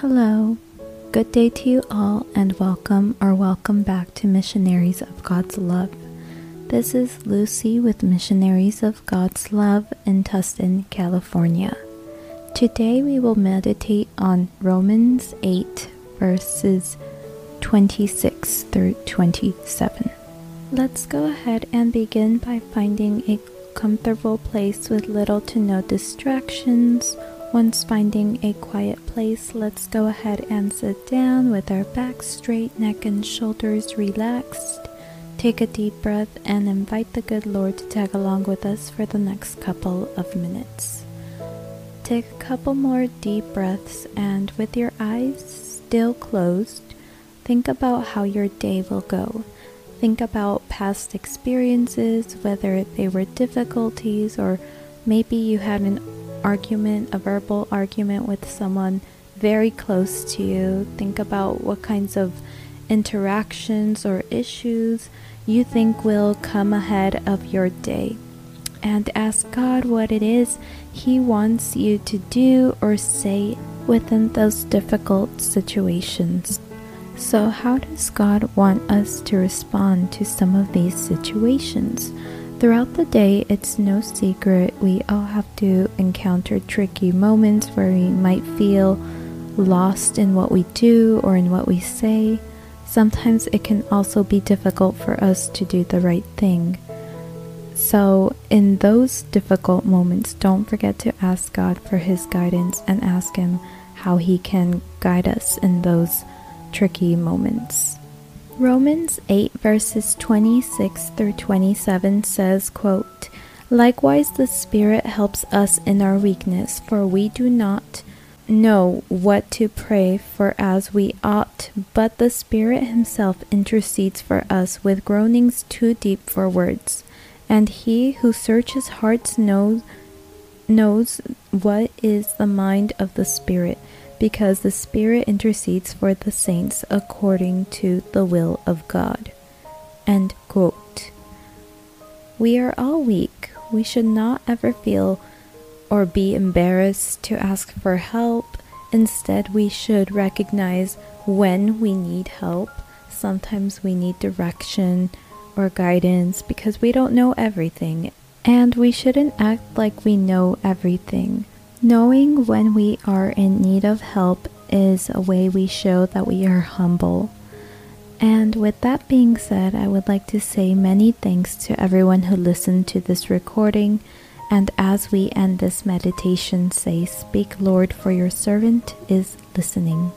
Hello. Good day to you all, and welcome or welcome back to Missionaries of God's Love. This is Lucy with Missionaries of God's Love in Tustin, California. Today we will meditate on Romans 8, verses 26 through 27. Let's go ahead and begin by finding a comfortable place with little to no distractions once finding a quiet place, let's go ahead and sit down with our back straight, neck and shoulders relaxed. Take a deep breath and invite the good Lord to tag along with us for the next couple of minutes. Take a couple more deep breaths and with your eyes still closed, think about how your day will go. Think about past experiences, whether they were difficulties or maybe you had an argument, a verbal argument with someone very close to you. Think about what kinds of interactions or issues you think will come ahead of your day. And ask God what it is He wants you to do or say within those difficult situations. So, how does God want us to respond to some of these situations? Throughout the day, it's no secret we all have to encounter tricky moments where we might feel lost in what we do or in what we say. Sometimes it can also be difficult for us to do the right thing. So, in those difficult moments, don't forget to ask God for His guidance and ask Him how He can guide us in those tricky moments. Romans 8 verses 26 through 27 says, quote, Likewise the Spirit helps us in our weakness, for we do not know what to pray for as we ought, but the Spirit himself intercedes for us with groanings too deep for words. And he who searches hearts knows knows what is the mind of the Spirit because the Spirit intercedes for the saints according to the will of God. End quote. We are all weak. We should not ever feel or be embarrassed to ask for help. Instead, we should recognize when we need help. Sometimes we need direction or guidance because we don't know everything. And we shouldn't act like we know everything. Knowing when we are in need of help is a way we show that we are humble. And with that being said, I would like to say many thanks to everyone who listened to this recording. And as we end this meditation, say, Speak, Lord, for your servant is listening.